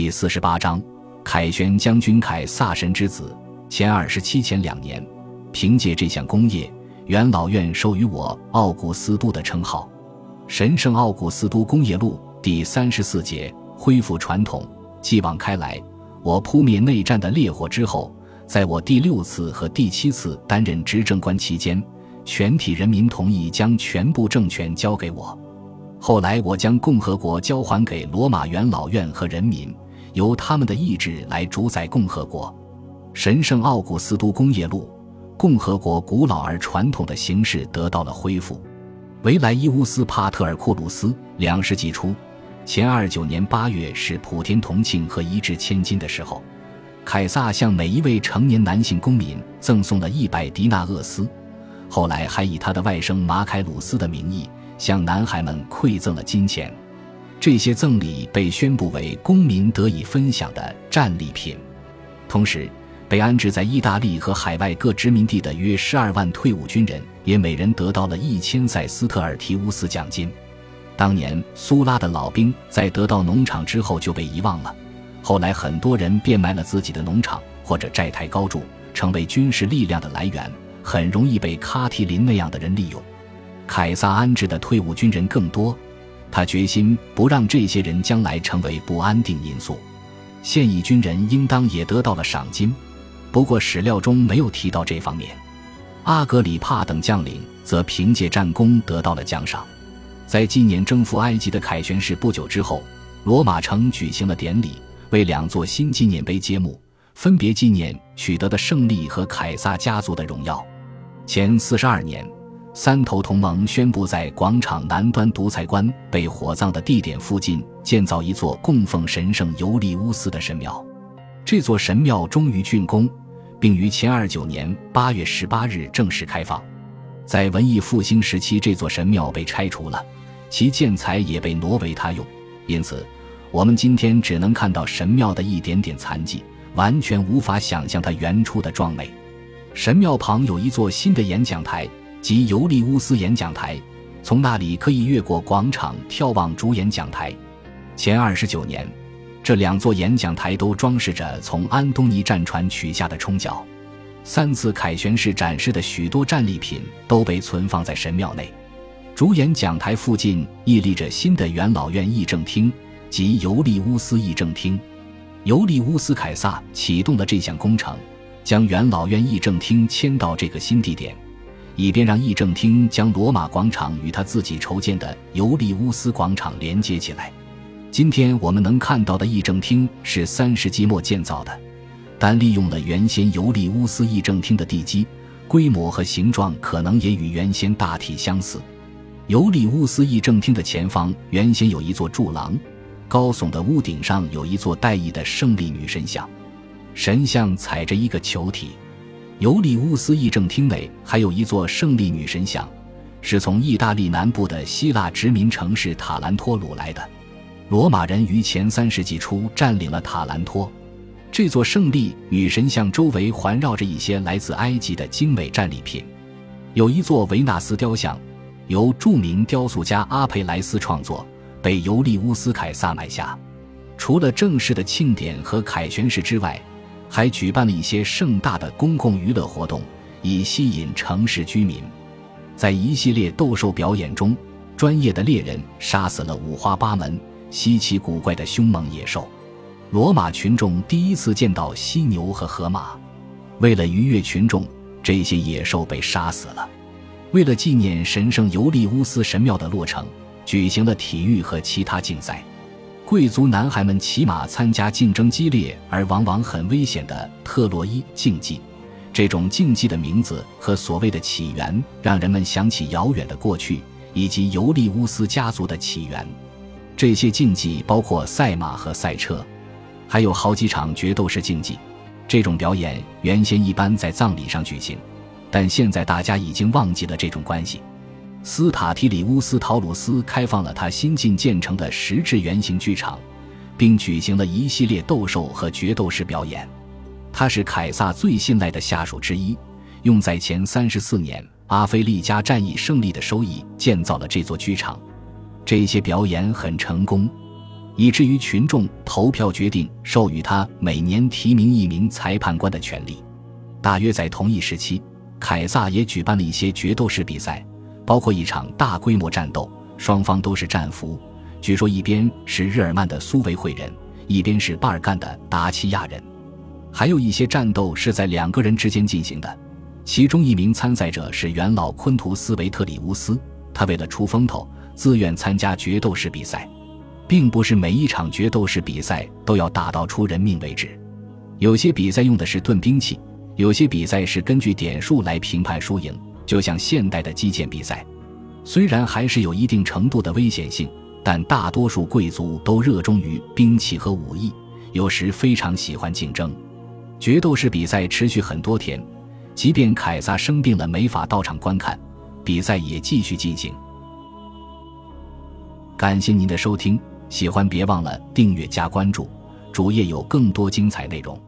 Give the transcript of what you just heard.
第四十八章，凯旋将军凯撒神之子，前二十七前两年，凭借这项功业，元老院授予我奥古斯都的称号。神圣奥古斯都工业录第三十四节，恢复传统，继往开来。我扑灭内战的烈火之后，在我第六次和第七次担任执政官期间，全体人民同意将全部政权交给我。后来，我将共和国交还给罗马元老院和人民。由他们的意志来主宰共和国。神圣奥古斯都工业录，共和国古老而传统的形式得到了恢复。维莱伊乌斯·帕特尔库鲁斯，两世纪初，前二九年八月是普天同庆和一掷千金的时候。凯撒向每一位成年男性公民赠送了一百迪纳厄斯，后来还以他的外甥马凯鲁斯的名义向男孩们馈赠了金钱。这些赠礼被宣布为公民得以分享的战利品，同时，被安置在意大利和海外各殖民地的约十二万退伍军人也每人得到了一千塞斯特尔提乌斯奖金。当年苏拉的老兵在得到农场之后就被遗忘了，后来很多人变卖了自己的农场或者债台高筑，成为军事力量的来源，很容易被卡提林那样的人利用。凯撒安置的退伍军人更多。他决心不让这些人将来成为不安定因素。现役军人应当也得到了赏金，不过史料中没有提到这方面。阿格里帕等将领则凭借战功得到了奖赏。在纪念征服埃及的凯旋式不久之后，罗马城举行了典礼，为两座新纪念碑揭幕，分别纪念取得的胜利和凯撒家族的荣耀。前四十二年。三头同盟宣布，在广场南端独裁官被火葬的地点附近建造一座供奉神圣尤利乌斯的神庙。这座神庙终于竣工，并于前二九年八月十八日正式开放。在文艺复兴时期，这座神庙被拆除了，其建材也被挪为他用，因此我们今天只能看到神庙的一点点残迹，完全无法想象它原初的壮美。神庙旁有一座新的演讲台。及尤利乌斯演讲台，从那里可以越过广场眺望主演讲台。前二十九年，这两座演讲台都装饰着从安东尼战船取下的冲角。三次凯旋式展示的许多战利品都被存放在神庙内。主演讲台附近屹立着新的元老院议政厅及尤利乌斯议政厅。尤利乌斯凯撒启动了这项工程，将元老院议政厅迁到这个新地点。以便让议政厅将罗马广场与他自己筹建的尤利乌斯广场连接起来。今天我们能看到的议政厅是三世纪末建造的，但利用了原先尤利乌斯议政厅的地基，规模和形状可能也与原先大体相似。尤利乌斯议政厅的前方原先有一座柱廊，高耸的屋顶上有一座带翼的胜利女神像，神像踩着一个球体。尤利乌斯议政厅内还有一座胜利女神像，是从意大利南部的希腊殖民城市塔兰托掳来的。罗马人于前三世纪初占领了塔兰托。这座胜利女神像周围环绕着一些来自埃及的精美战利品，有一座维纳斯雕像，由著名雕塑家阿佩莱斯创作，被尤利乌斯凯撒买下。除了正式的庆典和凯旋式之外，还举办了一些盛大的公共娱乐活动，以吸引城市居民。在一系列斗兽表演中，专业的猎人杀死了五花八门、稀奇古怪的凶猛野兽。罗马群众第一次见到犀牛和河马。为了愉悦群众，这些野兽被杀死了。为了纪念神圣尤利乌斯神庙的落成，举行了体育和其他竞赛。贵族男孩们骑马参加竞争激烈而往往很危险的特洛伊竞技，这种竞技的名字和所谓的起源，让人们想起遥远的过去以及尤利乌斯家族的起源。这些竞技包括赛马和赛车，还有好几场决斗式竞技。这种表演原先一般在葬礼上举行，但现在大家已经忘记了这种关系。斯塔提里乌斯·陶鲁斯开放了他新近建成的石质圆形剧场，并举行了一系列斗兽和决斗式表演。他是凯撒最信赖的下属之一，用在前三十四年阿非利加战役胜利的收益建造了这座剧场。这些表演很成功。以至于群众投票决定授予他每年提名一名裁判官的权利。大约在同一时期，凯撒也举办了一些决斗士比赛，包括一场大规模战斗，双方都是战俘。据说一边是日耳曼的苏维会人，一边是巴尔干的达契亚人。还有一些战斗是在两个人之间进行的，其中一名参赛者是元老昆图斯维特里乌斯，他为了出风头，自愿参加决斗士比赛，并不是每一场决斗士比赛都要打到出人命为止，有些比赛用的是盾兵器。有些比赛是根据点数来评判输赢，就像现代的击剑比赛。虽然还是有一定程度的危险性，但大多数贵族都热衷于兵器和武艺，有时非常喜欢竞争。决斗士比赛持续很多天，即便凯撒生病了没法到场观看，比赛也继续进行。感谢您的收听，喜欢别忘了订阅加关注，主页有更多精彩内容。